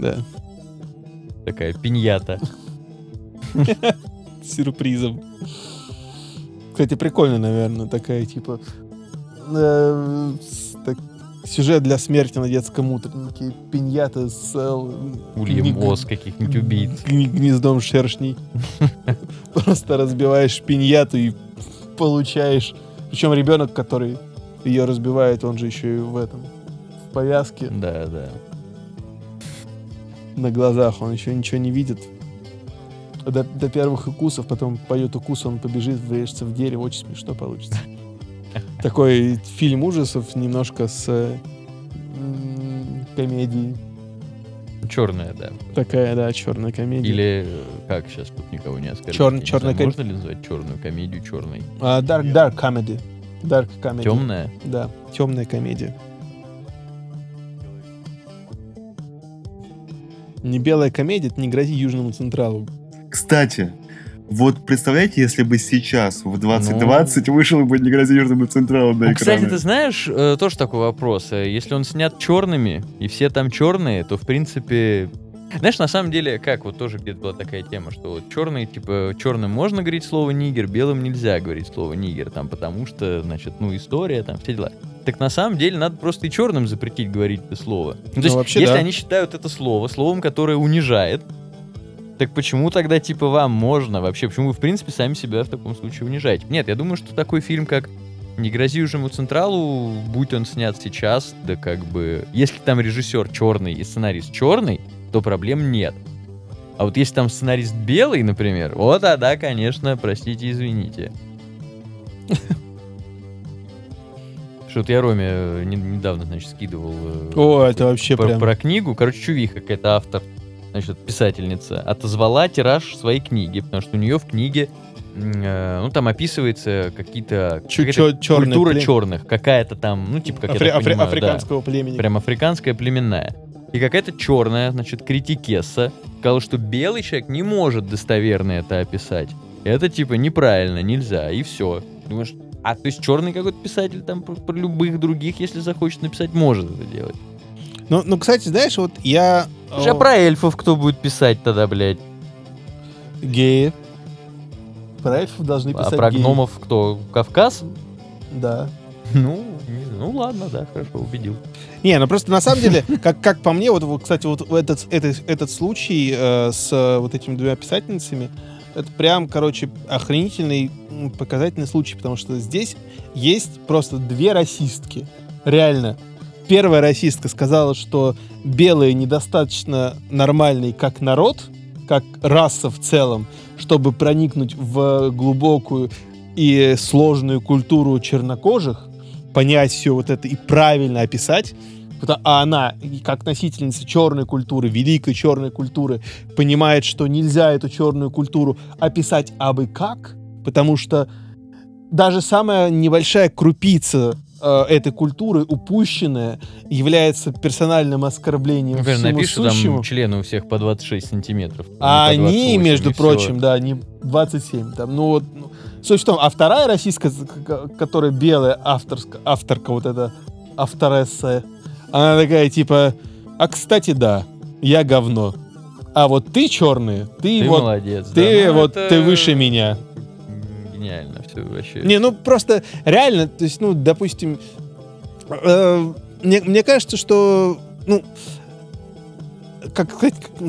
Да, Такая пиньята. с сюрпризом. Кстати, прикольно, наверное, такая, типа, э, так- сюжет для смерти на детском утреннике. Пиньята с э, Ульем гни- каких-нибудь убийц. гни- гнездом шершней. Просто разбиваешь пиньяту и получаешь. Причем ребенок, который ее разбивает, он же еще и в этом в повязке Да, да. на глазах, он еще ничего не видит. До, до первых укусов, потом поет укус, он побежит, врежется в дерево, очень смешно получится. Такой фильм ужасов немножко с комедией. Черная, да. Такая, да, черная комедия. Или э, как сейчас тут никого не оскорбить? Чёр- я не чёрная знаю, ком- Можно ли назвать черную комедию черной? А, dark, dark comedy. Dark comedy. Темная? Да, темная комедия. Не белая комедия, это не грози Южному Централу. Кстати, вот представляете, если бы сейчас, в 2020, Ну. вышел бы «Не грози Южному Централу» на Ну, кстати, экраны? ты знаешь, э, тоже такой вопрос. Э, Если он снят черными, и все там черные, то, в принципе... Знаешь, на самом деле, как, вот тоже где-то была такая тема, что вот черные, типа, черным можно говорить слово нигер, белым нельзя говорить слово нигер, там, потому что, значит, ну, история, там, все дела. Так на самом деле надо просто и черным запретить говорить это слово. Ну, то Ну, есть, вообще, если да. они считают это слово словом, которое унижает, так почему тогда, типа, вам можно вообще? Почему вы, в принципе, сами себя в таком случае унижаете? Нет, я думаю, что такой фильм, как «Не грози Южному Централу», будь он снят сейчас, да как бы... Если там режиссер черный и сценарист черный, то проблем нет. А вот если там сценарист белый, например, вот тогда, конечно, простите, извините. Что-то я Роме э, не- недавно, значит, скидывал э, О, это вообще про, прям... про книгу. Короче, чувиха какая-то автор, значит, писательница, отозвала тираж своей книги, потому что у нее в книге, э, ну, там описывается какие-то... Культура плем- черных, какая-то там, ну, типа, как Афри- я понимаю, да, африканского племени. прям африканская племенная. И какая-то черная, значит, критикесса сказала, что белый человек не может достоверно это описать. Это, типа, неправильно, нельзя, и все. Думаешь, а то есть черный какой-то писатель там про, про любых других, если захочет написать, может это делать. Ну, ну, кстати, знаешь, вот я... А э, про эльфов кто будет писать тогда, блядь? Геи. Про эльфов должны А писать про геи. гномов кто? Кавказ? Да. Ну, не- ну ладно, да, хорошо, убедил. Не, ну просто на самом деле, как, как по мне, вот, вот, кстати, вот этот, этот, этот случай э, с э, вот этими двумя писательницами, это прям, короче, охренительный, показательный случай, потому что здесь есть просто две расистки. Реально. Первая расистка сказала, что белые недостаточно нормальные как народ, как раса в целом, чтобы проникнуть в глубокую и сложную культуру чернокожих, понять все вот это и правильно описать. А она, как носительница черной культуры, великой черной культуры, понимает, что нельзя эту черную культуру описать абы как, потому что даже самая небольшая крупица э, этой культуры, упущенная, является персональным оскорблением Например, всему напиши сущему. там члены у всех по 26 сантиметров. А по они, 28, между прочим, да, они 27. Там, ну вот, ну, суть в том, а вторая российская, которая белая авторска, авторка, вот эта авторесса, она такая, типа, а кстати, да, я говно. А вот ты черный, ты, Ты вот, молодец. ты да. Ну, вот, это ты выше меня. Гениально все вообще. Не, ну просто реально, то есть, ну, допустим, э, мне, мне кажется, что, ну, как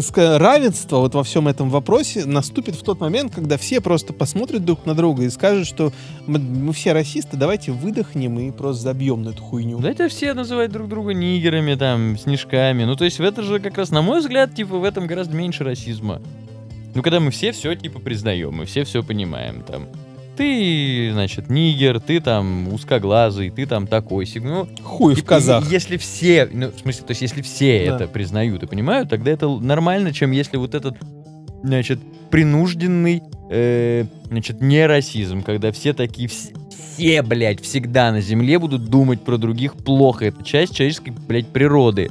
сказать, равенство вот во всем этом вопросе наступит в тот момент, когда все просто посмотрят друг на друга и скажут, что мы, мы все расисты, давайте выдохнем и просто забьем на эту хуйню. Да это все называют друг друга нигерами, там, снежками. Ну, то есть в это же как раз, на мой взгляд, типа, в этом гораздо меньше расизма. Ну, когда мы все все, типа, признаем, мы все все понимаем, там. Ты, значит, нигер, ты там узкоглазый, ты там такой сиг. Ну, Хуй в типа, казах. е- Если все, ну, в смысле, то есть если все Да. это признают и понимают, тогда это нормально, чем если вот этот, значит, принужденный, э, значит, не расизм, когда все такие, вс- все, блядь, всегда на земле будут думать про других плохо. Это часть человеческой, блядь, природы.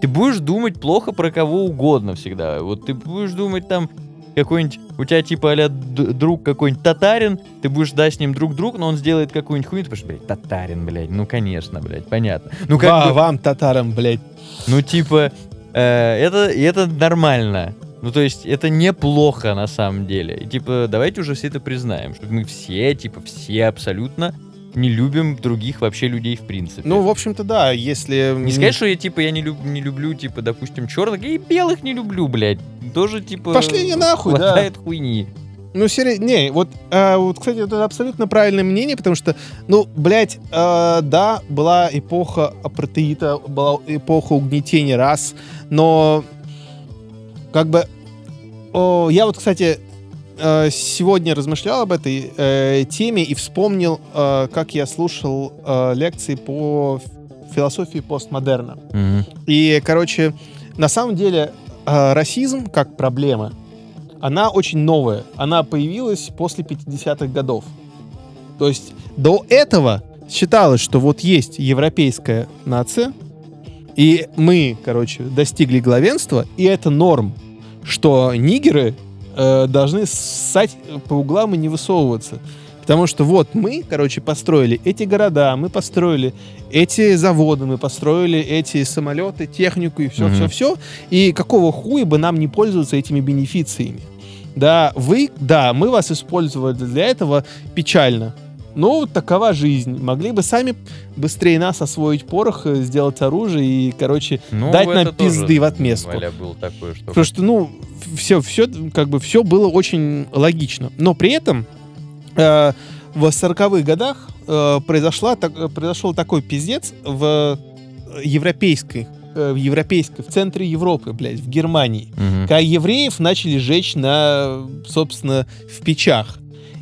Ты будешь думать плохо про кого угодно всегда. Вот ты будешь думать там какой-нибудь, у тебя типа а друг какой-нибудь татарин, ты будешь, да, с ним друг-друг, но он сделает какую-нибудь хуйню, ты будешь, блядь, татарин, блядь, ну, конечно, блядь, понятно. Ну, как Ва- бы- Вам, татарам, блядь. ну, типа, э, это, это нормально. Ну, то есть, это неплохо на самом деле. И, типа, давайте уже все это признаем, что мы все, типа, все абсолютно не любим других вообще людей в принципе. Ну, в общем-то, да, если... не сказать, что я, типа, я не, люб- не люблю, типа, допустим, черных, я и белых не люблю, блядь. Тоже, типа, Пошли они нахуй, да. хватает хуйни. Ну, серьезно, не, вот, а, вот, кстати, это абсолютно правильное мнение, потому что, ну, блядь, а, да, была эпоха апартеида, была эпоха угнетения рас, но, как бы, о, я вот, кстати, э, сегодня размышлял об этой э, теме и вспомнил, э, как я слушал э, лекции по философии постмодерна. Мгм. И, короче, на самом деле э, расизм как проблема, она очень новая. Она появилась после 50-х годов. То есть до этого считалось, что вот есть европейская нация, и мы, короче, достигли главенства, и это норм, что нигеры э, должны ссать по углам и не высовываться. Потому что вот мы, короче, построили эти города, мы построили эти заводы, мы построили эти самолеты, технику и все, Мгм. все, все. И какого хуя бы нам не пользоваться этими бенефициями? Да, вы, да, мы вас использовали для этого печально. Но вот такова жизнь. Могли бы сами быстрее нас освоить порох, э, сделать оружие и, короче, Ну, Дать нам пизды в отместку. Валя, было такое, что... Потому что, ну, все, все, как бы, все было очень логично. Но при этом э, в 40-х годах э, произошла, так, э, произошел такой пиздец в европейской, э, в европейской, в центре Европы, блядь, в Германии. Мгм. Когда евреев начали жечь на, собственно, в печах.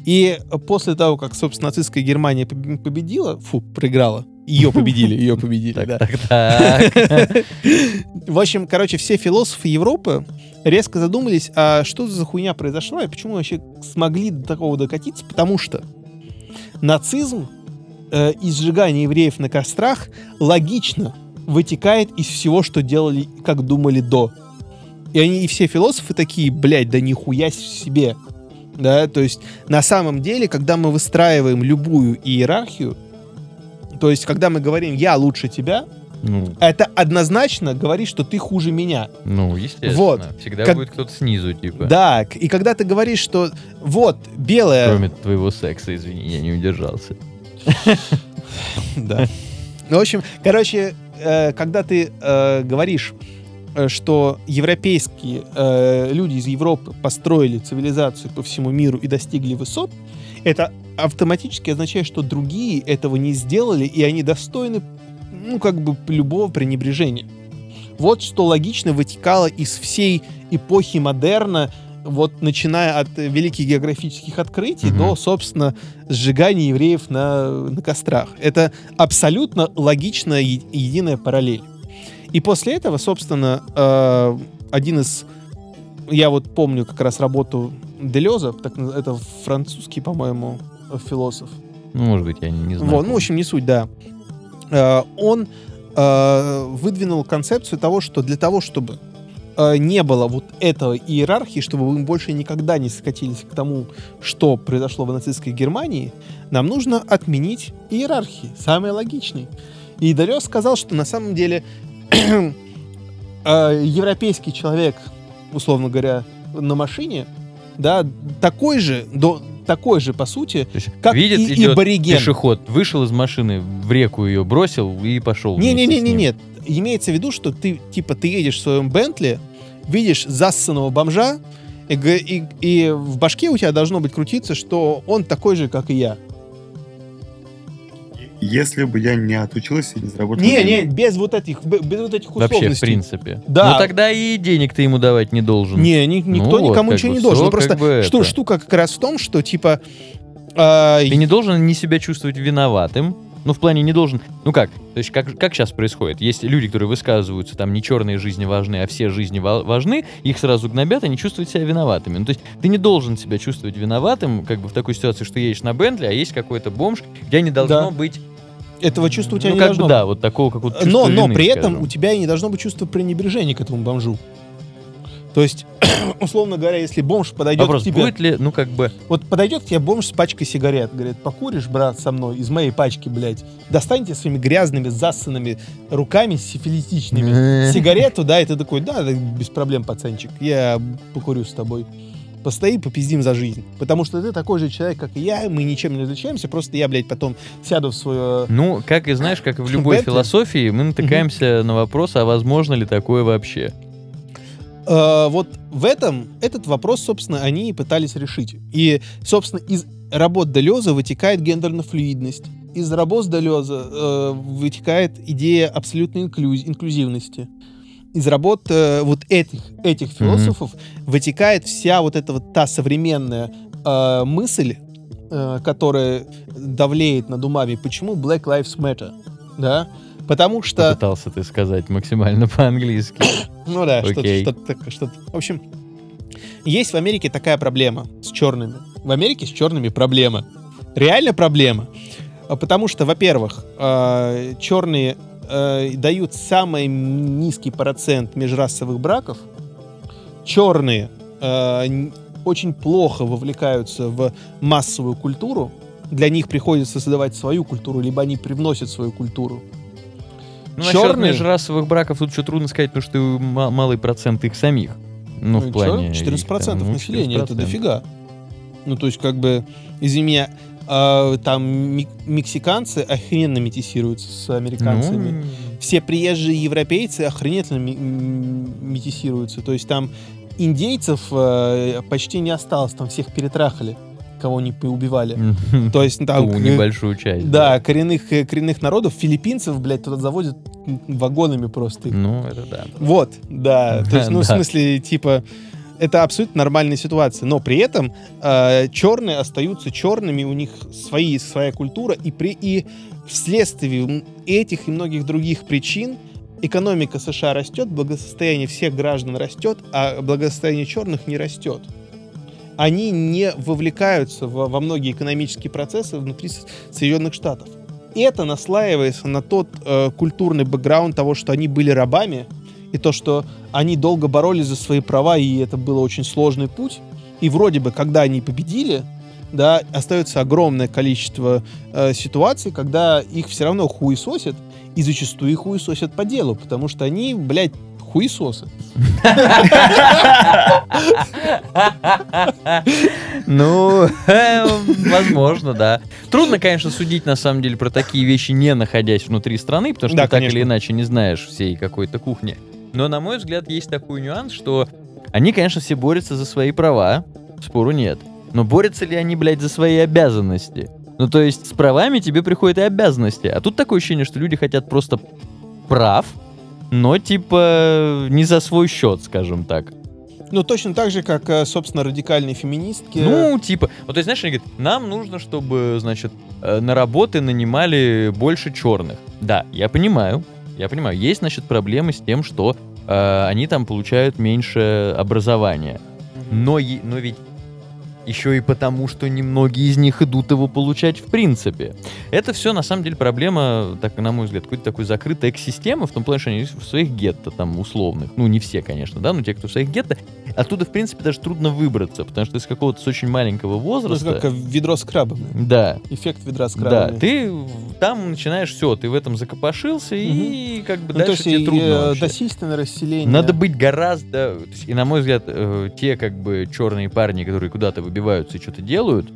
И после того, как, собственно, нацистская Германия поб- победила, фу, проиграла, ее победили, ее победили, да. В общем, короче, все философы Европы резко задумались, а что за хуйня произошла и почему вообще смогли до такого докатиться, потому что нацизм э, и сжигание евреев на кострах логично вытекает из всего, что делали, как думали до. И они, и все философы такие, блядь, да нихуя себе. Да, то есть на самом деле, когда мы выстраиваем любую иерархию, то есть когда мы говорим «я лучше тебя», Ну, Это однозначно говорит, что ты хуже меня. ну, естественно. Вот. Всегда Как- будет кто-то снизу, типа. Да, и когда ты говоришь, что вот, белая... Кроме твоего секса, извини, я не удержался. Да. Ну, в общем, короче, э, когда ты э, говоришь, что европейские э, люди из Европы построили цивилизацию по всему миру и достигли высот, это автоматически означает, что другие этого не сделали, и они достойны, ну, как бы, любого пренебрежения. Вот что логично вытекало из всей эпохи модерна, вот начиная от э, великих географических открытий Мгм. до, собственно, сжигания евреев на, на кострах. Это абсолютно логичная единая параллель. И после этого, собственно, э, один из... Я вот помню как раз работу Делеза, так, это французский, по-моему, философ. Ну, может быть, я не, не знаю. Вот, ну, в общем, не суть, да. Э, Он э, выдвинул концепцию того, что для того, чтобы э, не было вот этого иерархии, чтобы мы больше никогда не скатились к тому, что произошло в нацистской Германии, нам нужно отменить иерархии, самые логичные. И Дарёс сказал, что на самом деле европейский человек, условно говоря, на машине, да, такой же, до, такой же, по сути, есть как видит, и, идет абориген. пешеход, вышел из машины, в реку ее бросил и пошел. Не-не-не-не, нет. Имеется в виду, что ты, типа, ты едешь в своем Бентли, видишь зассанного бомжа, и, и- и в башке у тебя должно быть крутиться, что он такой же, как и я. Если бы я не отучился и не заработал... Не, денег. не, без вот этих, без вот этих условностей. Вообще, в принципе. Да. Ну тогда и денег ты ему давать не должен. Не, ни- никто вот, никому ничего бы не должен. всё Просто как бы что, это. штука как раз в том, что, типа, а, Ты не должен ни себя чувствовать виноватым. Ну, в плане не должен... Ну как? То есть как, как сейчас происходит? Есть люди, которые высказываются, там, не черные жизни важны, а все жизни ва- важны, их сразу гнобят, они чувствуют себя виноватыми. Ну, то есть ты не должен себя чувствовать виноватым, как бы в такой ситуации, что едешь на Бентли, а есть какой-то бомж, где не должно Да. быть... этого чувства у тебя ну, не как должно бы, да, вот такого, как вот но, но вины, при этом скажем. у тебя и не должно быть чувства пренебрежения к этому бомжу. То есть, условно говоря, если бомж подойдет Вопрос, к тебе... будет ли, ну, как бы... Вот подойдет к тебе бомж с пачкой сигарет, говорит, покуришь, брат, со мной, из моей пачки, блядь. Достаньте своими грязными, засанными руками сифилитичными сигарету, да, и ты такой, да, без проблем, пацанчик, я покурю с тобой. Постои, попиздим за жизнь. Потому что ты такой же человек, как и я, мы ничем не различаемся, просто я, блядь, потом сяду в свое... Ну, как и знаешь, как и в любой философии, мы натыкаемся на вопрос, а возможно ли такое вообще? Э, вот в этом, этот вопрос, собственно, они и пытались решить. И, собственно, из работ Делеза вытекает гендерно-флюидность. Из работ Делеза э, вытекает идея абсолютной инклюз- инклюзивности. Из работ э, вот этих, этих философов вытекает вся вот эта вот та современная э, мысль, э, которая давлеет над умами. Почему Black Lives Matter? Да? Потому что... Попытался ты сказать максимально по-английски. Ну да, что-то, Окей. что-то. В общем, есть в Америке такая проблема с черными. В Америке с черными проблема. Реально проблема. А Потому что, во-первых, э, черные э, дают самый низкий процент межрасовых браков. Черные очень плохо вовлекаются в массовую культуру. Для них приходится создавать свою культуру, либо они привносят свою культуру. Ну, насчет Черные- межрасовых браков тут что трудно сказать, потому что ма- малый процент их самих. Ну, в и плане... чё? 14% их там, ну, населения, это 14%. дофига. Ну, то есть, как бы, извини меня, а, там мексиканцы охрененно метисируются с американцами. Ну, Все приезжие европейцы охренительно метисируются. То есть там индейцев э, почти не осталось, там всех перетрахали, кого не убивали. То есть там... ту небольшую часть. Да, коренных, э, коренных народов, филиппинцев, блядь, туда завозят м, вагонами просто. Ну, это да. Вот, да. То есть, ну, в смысле, типа, это абсолютно нормальная ситуация. Но при этом э, черные остаются черными, у них свои, своя культура, и, при, и вследствие этих и многих других причин экономика США растет, благосостояние всех граждан растет, а благосостояние черных не растет. Они не вовлекаются во, во многие экономические процессы внутри Соединенных Штатов. Это наслаивается на тот э, культурный бэкграунд того, что они были рабами, и то, что они долго боролись за свои права, и это был очень сложный путь. И вроде бы, когда они победили, да, остается огромное количество э, ситуаций, когда их все равно хуесосят, и зачастую их хуесосят по делу, потому что они, блядь, хуесосы. Ну, возможно, да. Трудно, конечно, судить на самом деле про такие вещи, не находясь внутри страны, потому что ты так или иначе не знаешь всей какой-то кухни. Но, на мой взгляд, есть такой нюанс, что они, конечно, все борются за свои права, спору нет. Но борются ли они, блядь, за свои обязанности? Ну, то есть, с правами тебе приходят и обязанности. А тут такое ощущение, что люди хотят просто прав, но, типа, не за свой счет, скажем так. Ну, точно так же, как, э, собственно, радикальные феминистки. Ну, типа, вот то есть, знаешь, они говорят, нам нужно, чтобы, значит, э, на работы нанимали больше черных. Да, я понимаю, я понимаю, есть, значит, проблемы с тем, что э, они там получают меньше образования. Но, но ведь еще и потому, что немногие из них идут его получать в принципе. Это все, на самом деле, проблема, так, на мой взгляд, какой-то такой закрытой экосистемы, в том плане, что они в своих гетто там условных, ну, не все, конечно, да, но те, кто в своих гетто, оттуда, в принципе, даже трудно выбраться, потому что из какого-то с очень маленького возраста... как ведро с крабами. Да, Эффект ведра с да, крабами. ты там начинаешь все, ты в этом закопошился, и как бы Ну, то дальше есть тебе и, трудно э, вообще. насильственное расселение. Надо быть гораздо... то И, на мой взгляд, э, те как бы черные парни, которые куда-то выбиваются и что-то делают,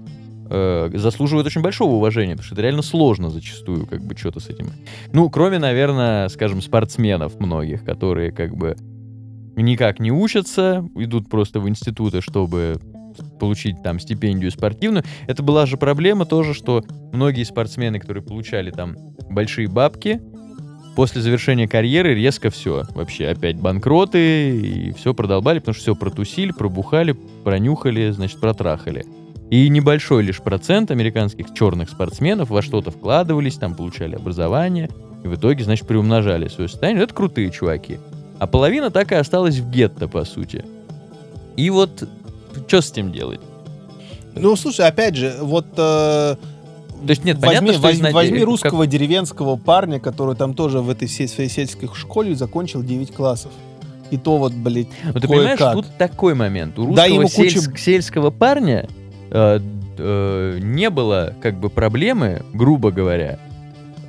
э, заслуживают очень большого уважения, потому что это реально сложно зачастую, как бы, что-то с этим. Ну, кроме, наверное, скажем, спортсменов многих, которые как бы никак не учатся, идут просто в институты, чтобы получить там стипендию спортивную. Это была же проблема тоже, что многие спортсмены, которые получали там большие бабки, после завершения карьеры резко все. Вообще опять банкроты и все продолбали, потому что все протусили, пробухали, пронюхали, значит, протрахали. И небольшой лишь процент американских черных спортсменов во что-то вкладывались, там получали образование, и в итоге, значит, приумножали свое состояние. Это крутые чуваки. А половина так и осталась в гетто, по сути. И вот что с этим делать? Ну, слушай, опять же, вот... э, То есть нет, возьми, понятно, что возьми, изна- возьми как- русского деревенского парня, который там тоже в этой се- своей сельской школе закончил 9 классов. И то вот, блядь, Ну, ты понимаешь, кое-как. тут такой момент. У Да, русского ему куча- сельск- сельского парня э, э, не было как бы проблемы, грубо говоря,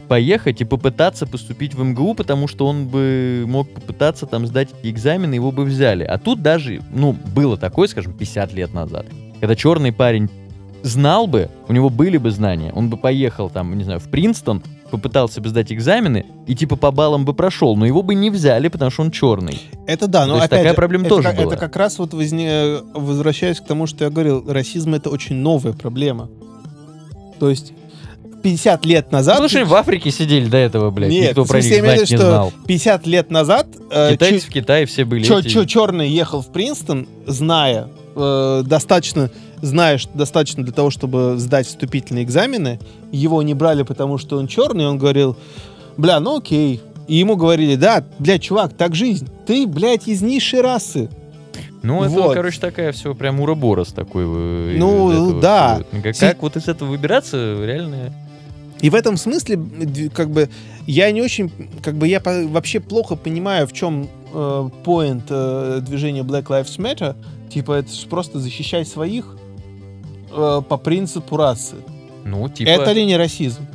поехать и попытаться поступить в МГУ, потому что он бы мог попытаться там сдать экзамены, его бы взяли. А тут даже, ну, было такое, скажем, 50 лет назад, когда черный парень знал бы, у него были бы знания, он бы поехал там, не знаю, в Принстон, попытался бы сдать экзамены и типа по баллам бы прошел, но его бы не взяли, потому что он черный. Это да, но То есть опять такая же, проблема это, тоже как, была. это как раз вот возне... возвращаясь к тому, что я говорил, расизм это очень новая проблема. То есть 50 лет назад... Слушай, в Африке сидели до этого, блядь. Нет, Никто про них знать не виду, что знал. 50 лет назад э, Китайцы в Китае все были чё, эти- чё черный ехал в Принстон, зная, э, достаточно, что достаточно для того, чтобы сдать вступительные экзамены, его не брали, потому что он черный, он говорил, бля, ну окей. И ему говорили, да, бля, чувак, так жизнь. Ты, блядь, из низшей расы. Ну, это, Вот. короче, такая все прям уроборос такой. э, Ну, этого да. всего. Как, как вот из этого выбираться, реально... И в этом смысле, как бы, я не очень, как бы, я по- вообще плохо понимаю, в чем поинт движения Black Lives Matter. Типа, это просто защищать своих э, по принципу расы. Ну, типа... Это ли не расизм?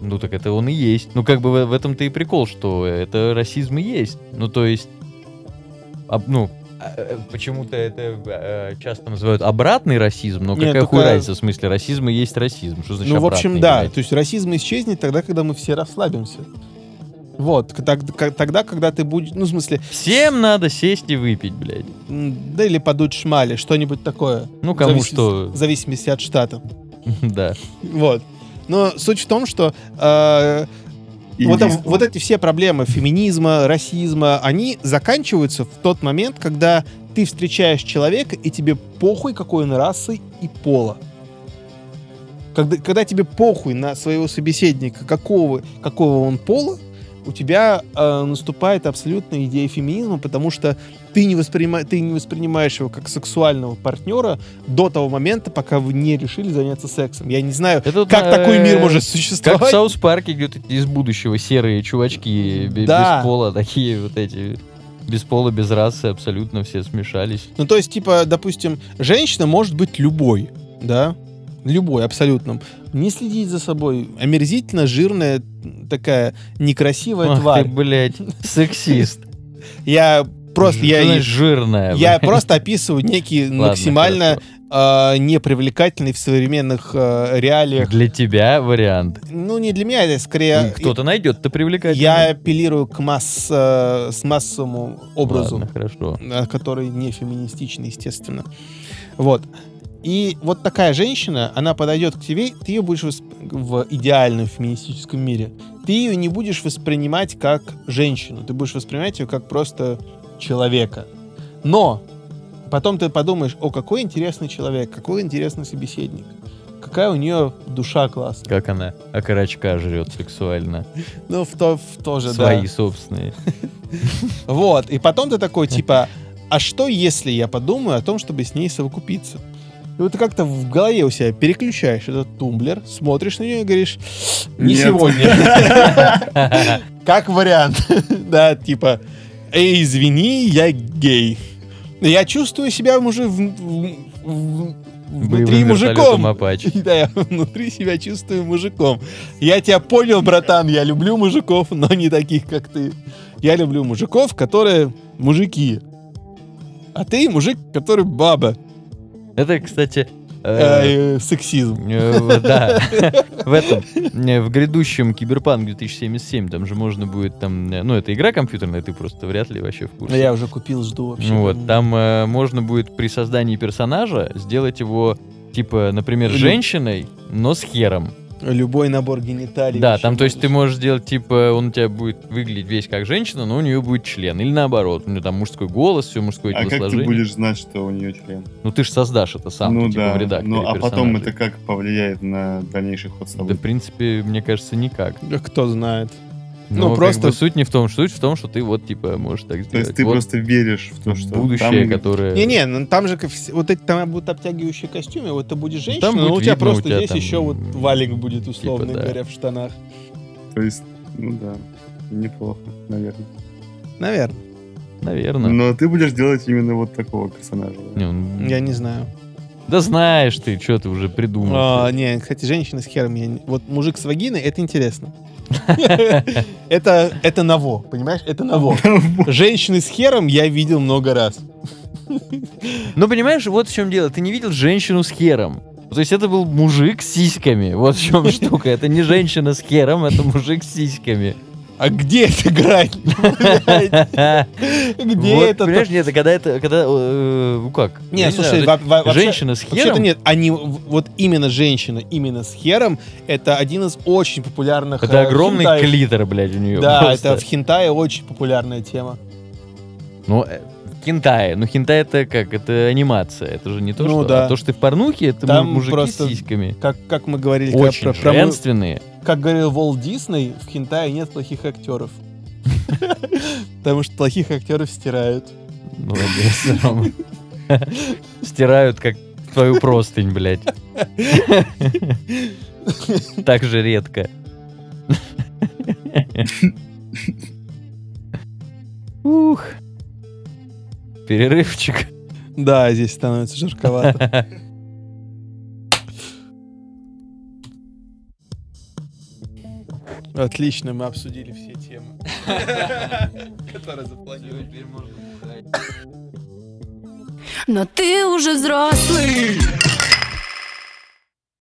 Ну, так это он и есть. Ну, как бы в, в этом-то и прикол, что это расизм и есть. Ну, то есть... об- ну, а, э, почему-то это э, часто называют обратный расизм, но Нет, какая только- хуй разница, в смысле, расизм и есть расизм. Что значит ну, в общем, обратный, да. блядь? То есть расизм исчезнет тогда, когда мы все расслабимся. Вот, тогда, когда ты будешь, ну, в смысле, Всем надо сесть и выпить, блядь. да или подуть шмали, что-нибудь такое. Ну, кому Завис- что. В зависимости от штата. Да. Вот. Но суть в том, что э, вот, вот эти все проблемы феминизма, расизма, они заканчиваются в тот момент, когда ты встречаешь человека, и тебе похуй, какой он расы и пола. Когда, когда тебе похуй на своего собеседника, какого, какого он пола, у тебя э, наступает абсолютная идея феминизма, потому что ты не, воспринима- ты не воспринимаешь его как сексуального партнера до того момента, пока вы не решили заняться сексом. Я не знаю, Это как э, такой мир может Как существовать. в Саус Парке, где вот эти из будущего серые чувачки Да. без пола, такие вот эти без пола, без расы, абсолютно все смешались. Ну, то есть, типа, допустим, женщина может быть любой, да? любой, абсолютном, не следить за собой. Омерзительно жирная такая некрасивая Ах тварь. ты, блядь, сексист. Я просто, я, значит, жирная. я просто описываю некий Ладно, максимально э, непривлекательный в современных э, реалиях. Для тебя вариант. Ну, не для меня, это скорее... Кто-то найдет, ты привлекательный. Я апеллирую к масс, э, с массовому образу. Ладно, хорошо. который не феминистичный, естественно. Вот. И вот такая женщина, она подойдет к тебе, ты ее будешь восп- в идеальном феминистическом мире. Ты ее не будешь воспринимать как женщину, ты будешь воспринимать ее как просто человека. Но потом ты подумаешь, о, какой интересный человек, какой интересный собеседник, какая у нее душа классная. Как она окорочка жрет сексуально. Ну, в то, в то же, Свои да. собственные. Вот, и потом ты такой, типа, а что, если я подумаю о том, чтобы с ней совокупиться? И вот ты как-то в голове у себя переключаешь этот тумблер, смотришь на нее и говоришь, не Нет. сегодня. Как вариант. Да, типа, эй, извини, я гей. Я чувствую себя уже внутри мужиком. Апач. Да, я внутри себя чувствую мужиком. Я тебя понял, братан, я люблю мужиков, но не таких, как ты. Я люблю мужиков, которые мужики. А ты мужик, который баба. Это, кстати, э, Э, сексизм. э, да, в этом, э, в грядущем Киберпанк 2077, там же можно будет, там, ну, это игра компьютерная, ты просто вряд ли вообще в курсе. Я уже купил, жду вообще. Вот, там можно будет при создании персонажа сделать его, типа, например, женщиной, но с хером. Любой набор гениталий. Да, там, то есть ты можешь. сделать, типа, он у тебя будет выглядеть весь как женщина, но у нее будет член. Или наоборот, у нее там мужской голос, все мужское А как ты телосложение. будешь знать, что у нее член? Ну ты же создашь это сам, ну ты, типа, да. в редакторе ну а потом персонажей. это как повлияет на дальнейший ход Да, событий? в принципе, мне кажется, никак. Да Кто знает. Но Ну, просто просто- суть не в том, суть в том, что ты вот типа можешь так сделать. То есть ты Вот просто веришь в то, что будущее, там- которое. Не-не, ну там же как вот эти там будут обтягивающие костюмы, вот ты будешь женщина, там но будет у тебя видно, просто у тебя здесь там, еще вот валик будет, типа, условно да. говоря, в штанах. То есть, ну да, неплохо, наверное. Наверное. Наверное. Но ты будешь делать именно вот такого персонажа. да? Не, он- Я не знаю. Да знаешь ты, что ты уже придумал. А, не, кстати, женщина с хером. я не- Вот мужик с вагиной, это интересно. Это, это ново, понимаешь? Это ново. Женщины с хером я видел много раз. Ну, понимаешь, вот в чем дело. Ты не видел женщину с хером. То есть это был мужик с сиськами. Вот в чем штука. Это не женщина с хером, это мужик с сиськами. А где эта грань? Где это? Понимаешь, нет, когда это, когда, э, ну как? Не, слушай, женщина с Вообще-то хером, нет, они вот именно женщина, именно с хером, это один из очень популярных. это э, огромный клитор, блядь, у нее. Да, это в хентае очень популярная тема. Ну, э, хентай. Ну, хентай это как? Это анимация. Это же не то, Ну что... да. А то, что ты в порнухе, это Там му- мужики просто с сиськами. Как, как мы говорили, Очень про- про женственные. Как говорил Волт Дисней, в хентае нет плохих актеров. Потому что плохих актеров стирают. Молодец, Рома. Стирают, как твою простынь, блядь. Так же редко. Ух. Перерывчик. Да, здесь становится жарковато. Отлично, мы обсудили все темы, которые запланировали. Но ты уже взрослый.